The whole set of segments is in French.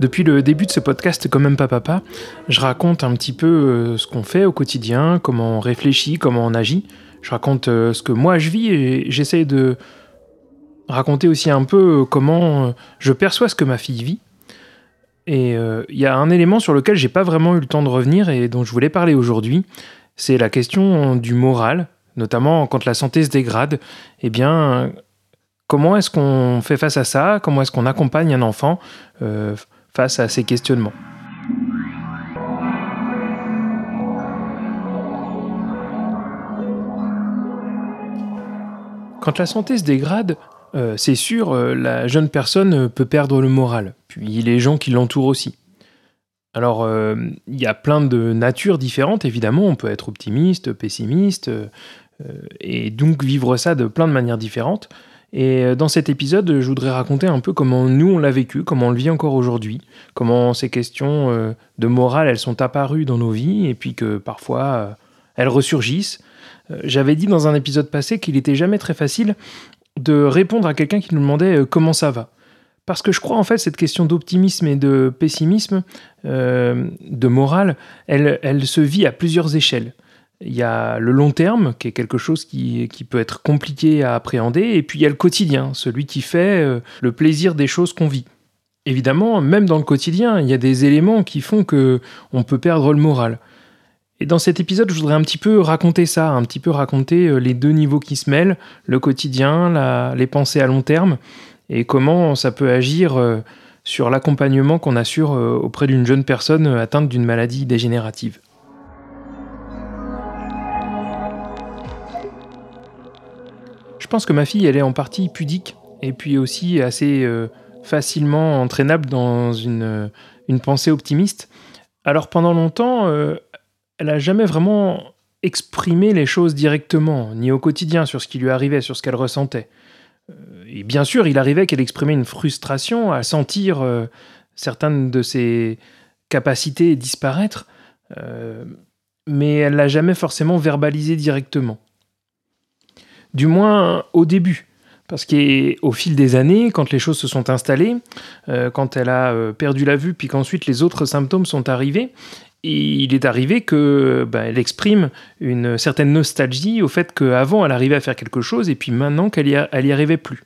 Depuis le début de ce podcast Quand même pas papa, je raconte un petit peu euh, ce qu'on fait au quotidien, comment on réfléchit, comment on agit. Je raconte euh, ce que moi je vis et j'essaie de raconter aussi un peu euh, comment je perçois ce que ma fille vit. Et il y a un élément sur lequel j'ai pas vraiment eu le temps de revenir et dont je voulais parler aujourd'hui, c'est la question du moral, notamment quand la santé se dégrade. Eh bien, comment est-ce qu'on fait face à ça? Comment est-ce qu'on accompagne un enfant? Face à ces questionnements. Quand la santé se dégrade, euh, c'est sûr, euh, la jeune personne peut perdre le moral, puis les gens qui l'entourent aussi. Alors, euh, il y a plein de natures différentes, évidemment, on peut être optimiste, pessimiste, et donc vivre ça de plein de manières différentes. Et euh, dans cet épisode, je voudrais raconter un peu comment nous on l'a vécu, comment on le vit encore aujourd'hui, comment ces questions euh, de morale elles sont apparues dans nos vies et puis que parfois euh, elles ressurgissent. J'avais dit dans un épisode passé qu'il n'était jamais très facile de répondre à quelqu'un qui nous demandait comment ça va. Parce que je crois en fait cette question d'optimisme et de pessimisme, de morale, elle, elle se vit à plusieurs échelles. Il y a le long terme, qui est quelque chose qui, peut être compliqué à appréhender, et puis il y a le quotidien, celui qui fait euh, le plaisir des choses qu'on vit. Évidemment, même dans le quotidien, il y a des éléments qui font que on peut perdre le moral. Et dans cet épisode, je voudrais un petit peu raconter ça, un petit peu raconter euh, les deux niveaux qui se mêlent, le quotidien, les pensées à long terme, et comment ça peut agir euh, sur l'accompagnement qu'on assure auprès d'une jeune personne atteinte d'une maladie dégénérative. Pense que ma fille, elle est en partie pudique et puis aussi assez euh, facilement entraînable dans une, une, pensée optimiste. Alors pendant longtemps, euh, elle n'a jamais vraiment exprimé les choses directement, ni au quotidien, sur ce qui lui arrivait, sur ce qu'elle ressentait. Euh, et bien sûr, il arrivait qu'elle exprimait une frustration à sentir certaines de ses capacités disparaître, mais elle l'a jamais forcément verbalisé directement du moins au début. Parce qu'au fil des années, quand les choses se sont installées, euh, quand elle a euh, perdu la vue, puis qu'ensuite les autres symptômes sont arrivés, il est arrivé que bah, elle exprime une certaine nostalgie au fait qu'avant elle arrivait à faire quelque chose et puis maintenant qu'elle y, arrivait plus.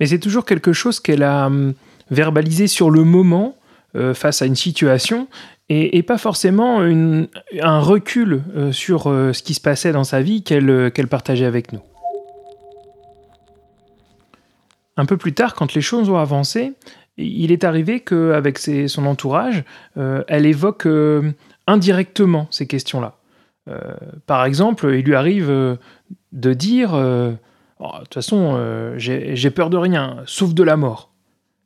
Mais c'est toujours quelque chose qu'elle a hum, verbalisé sur le moment euh, face à une situation et, pas forcément un recul sur ce qui se passait dans sa vie qu'elle partageait avec nous. Un peu plus tard, quand les choses ont avancé, il est arrivé qu'avec son entourage, euh, elle évoque euh, indirectement ces questions-là. Euh, par exemple, il lui arrive de dire oh, De toute façon, j'ai peur de rien, sauf de la mort.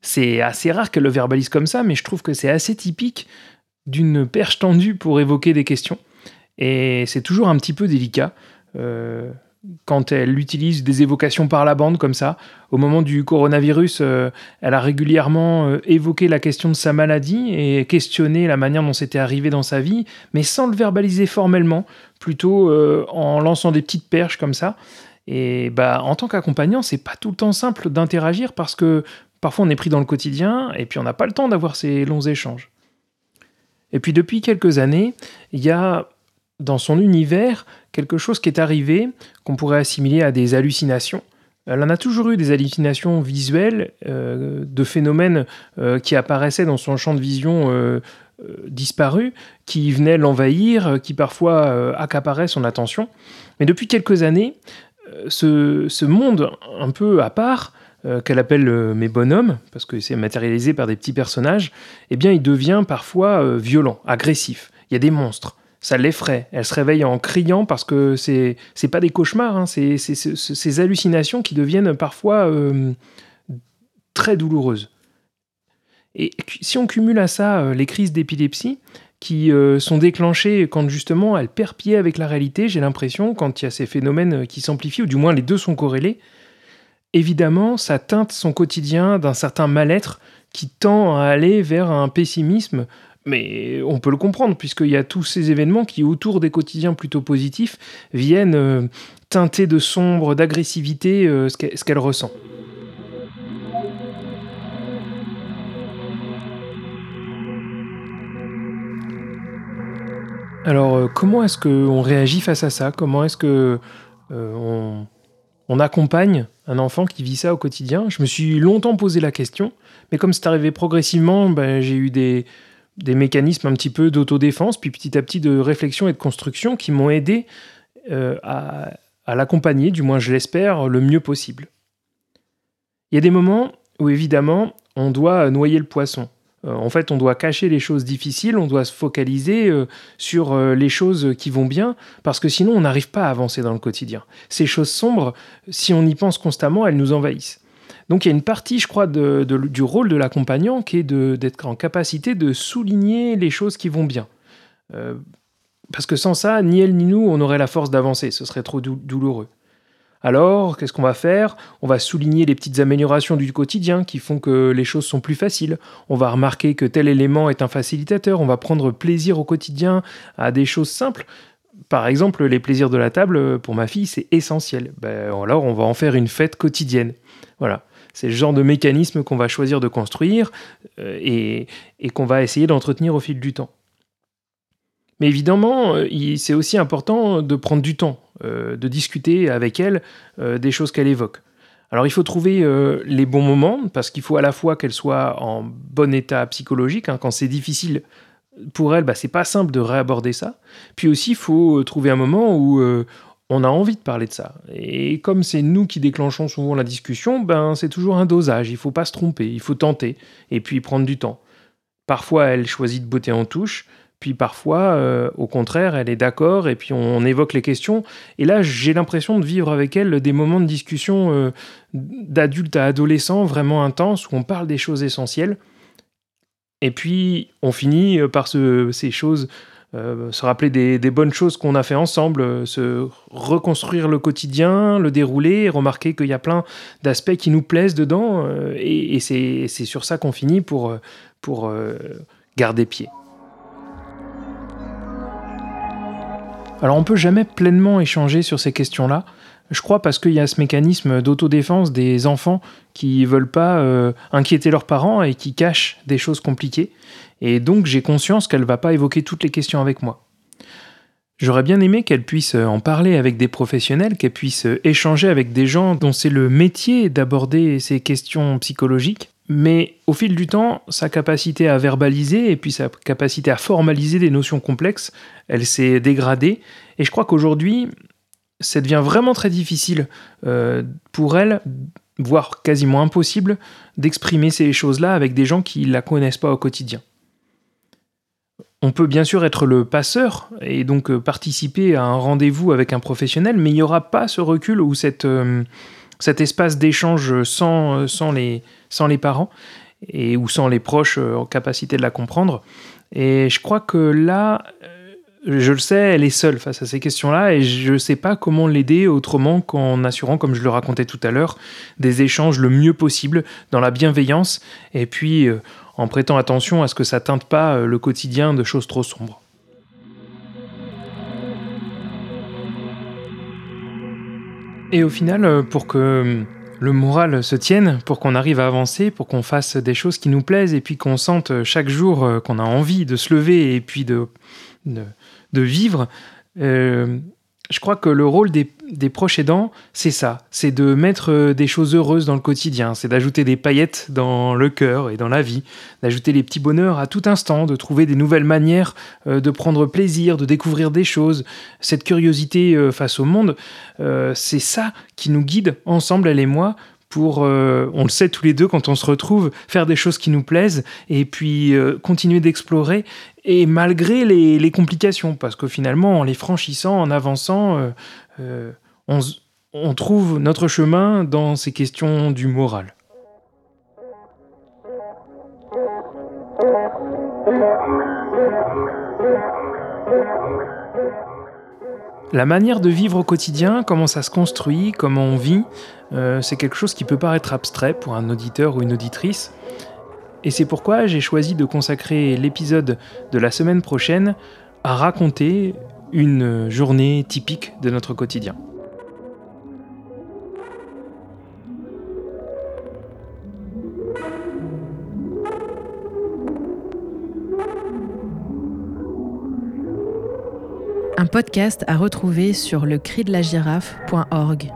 C'est assez rare qu'elle le verbalise comme ça, mais je trouve que c'est assez typique d'une perche tendue pour évoquer des questions. Et c'est toujours un petit peu délicat quand elle utilise des évocations par la bande comme ça. Au moment du coronavirus, euh, elle a régulièrement euh, évoqué la question de sa maladie et questionné la manière dont c'était arrivé dans sa vie, mais sans le verbaliser formellement, plutôt euh, en lançant des petites perches comme ça. Et bah, en tant qu'accompagnant, c'est pas tout le temps simple d'interagir parce que parfois on est pris dans le quotidien et puis on n'a pas le temps d'avoir ces longs échanges. Et puis depuis quelques années, il y a dans son univers quelque chose qui est arrivé qu'on pourrait assimiler à des hallucinations. Elle en a toujours eu des hallucinations visuelles, euh, de phénomènes euh, qui apparaissaient dans son champ de vision euh, disparu, qui venaient l'envahir, qui parfois accaparaient son attention. Mais depuis quelques années, ce, ce, monde un peu à part, qu'elle appelle mes bonhommes, parce que c'est matérialisé par des petits personnages, eh bien il devient parfois violent, agressif. Il y a des monstres ça l'effraie. Elle se réveille en criant parce que c'est c'est pas des cauchemars, hein, c'est ces hallucinations qui deviennent parfois euh, très douloureuses. Et si on cumule à ça euh, les crises d'épilepsie, qui sont déclenchées quand justement elle perd avec la réalité, j'ai l'impression, quand il y a ces phénomènes qui s'amplifient, ou du moins les deux sont corrélés. Évidemment, ça teinte son quotidien d'un certain mal-être qui tend à aller vers un pessimisme mais on peut le comprendre, puisqu'il y a tous ces événements qui, autour des quotidiens plutôt positifs, viennent euh, teinter de sombre, d'agressivité euh, ce qu'elle ressent. Alors, euh, comment est-ce qu'on réagit face à ça? Comment est-ce que on, accompagne un enfant qui vit ça au quotidien? Je me suis longtemps posé la question, mais comme c'est arrivé progressivement, ben, j'ai eu des, des mécanismes un petit peu d'autodéfense, puis petit à petit de réflexion et de construction qui m'ont aidé euh, à, l'accompagner, du moins je l'espère, le mieux possible. Il y a des moments où évidemment on doit noyer le poisson. Euh, en fait, on doit cacher les choses difficiles, on doit se focaliser euh, sur les choses qui vont bien, parce que sinon on n'arrive pas à avancer dans le quotidien. Ces choses sombres, si on y pense constamment, elles nous envahissent. Donc il y a une partie, je crois, du rôle de l'accompagnant qui est d'être en capacité de souligner les choses qui vont bien. Euh, parce que sans ça, ni elle ni nous, on aurait la force d'avancer, ce serait trop douloureux. Alors, qu'est-ce qu'on va faire? On va souligner les petites améliorations du quotidien qui font que les choses sont plus faciles. On va remarquer que tel élément est un facilitateur. On va prendre plaisir au quotidien à des choses simples. Par exemple, les plaisirs de la table, pour ma fille, c'est essentiel. Ben, alors, on va en faire une fête quotidienne. Voilà. C'est le genre de mécanisme qu'on va choisir de construire euh, et, qu'on va essayer d'entretenir au fil du temps. Mais évidemment, euh, c'est aussi important de prendre du temps, euh, de discuter avec elle des choses qu'elle évoque. Alors il faut trouver les bons moments, parce qu'il faut à la fois qu'elle soit en bon état psychologique, hein, quand c'est difficile pour elle, bah, c'est pas simple de réaborder ça. Puis aussi, il faut trouver un moment où on a envie de parler de ça. Et comme c'est nous qui déclenchons souvent la discussion, ben c'est toujours un dosage, il faut pas se tromper, il faut tenter, et puis prendre du temps. Parfois, elle choisit de botter en touche, puis parfois, euh, au contraire, elle est d'accord, et puis on, évoque les questions. Et là, j'ai l'impression de vivre avec elle des moments de discussion euh, d'adulte à adolescent vraiment intenses, où on parle des choses essentielles. Et puis, on finit par ces choses euh, se rappeler des, bonnes choses qu'on a fait ensemble, euh, se reconstruire le quotidien, le dérouler, remarquer qu'il y a plein d'aspects qui nous plaisent dedans, euh, et, c'est sur ça qu'on finit pour, pour garder pied. Alors on peut jamais pleinement échanger sur ces questions-là, je crois parce qu'il y a ce mécanisme d'autodéfense des enfants qui veulent pas euh, inquiéter leurs parents et qui cachent des choses compliquées. Et donc j'ai conscience qu'elle va pas évoquer toutes les questions avec moi. J'aurais bien aimé qu'elle puisse en parler avec des professionnels, qu'elle puisse échanger avec des gens dont c'est le métier d'aborder ces questions psychologiques. Mais au fil du temps, sa capacité à verbaliser et puis sa capacité à formaliser des notions complexes, elle s'est dégradée. Et je crois qu'aujourd'hui, ça devient vraiment très difficile euh, pour elle, voire quasiment impossible, d'exprimer ces choses-là avec des gens qui ne la connaissent pas au quotidien. On peut bien sûr être le passeur et donc euh, participer à un rendez-vous avec un professionnel, mais il n'y aura pas ce recul ou cette, euh, cet espace d'échange sans, sans, les, sans les parents et ou sans les proches en capacité de la comprendre. Et je crois que là, je le sais, elle est seule face à ces questions-là et je ne sais pas comment l'aider autrement qu'en assurant, comme je le racontais tout à l'heure, des échanges le mieux possible dans la bienveillance et puis euh, en prêtant attention à ce que ça teinte pas euh, le quotidien de choses trop sombres. Et au final, euh, pour que le moral se tienne, pour qu'on arrive à avancer, pour qu'on fasse des choses qui nous plaisent et puis qu'on sente chaque jour qu'on a envie de se lever et puis de de, vivre. Euh, je crois que le rôle des, proches aidants, c'est ça, c'est de mettre euh, des choses heureuses dans le quotidien, c'est d'ajouter des paillettes dans le cœur et dans la vie, d'ajouter les petits bonheurs à tout instant, de trouver des nouvelles manières euh, de prendre plaisir, de découvrir des choses. Cette curiosité face au monde, c'est ça qui nous guide ensemble, elle et moi, pour, on le sait tous les deux quand on se retrouve, faire des choses qui nous plaisent et puis continuer d'explorer et malgré les, complications, parce que finalement, en les franchissant, en avançant, euh, euh, on, trouve notre chemin dans ces questions du moral. La manière de vivre au quotidien, comment ça se construit, comment on vit, euh, c'est quelque chose qui peut paraître abstrait pour un auditeur ou une auditrice. Et c'est pourquoi j'ai choisi de consacrer l'épisode de la semaine prochaine à raconter une journée typique de notre quotidien. Un podcast à retrouver sur le de la girafe.org.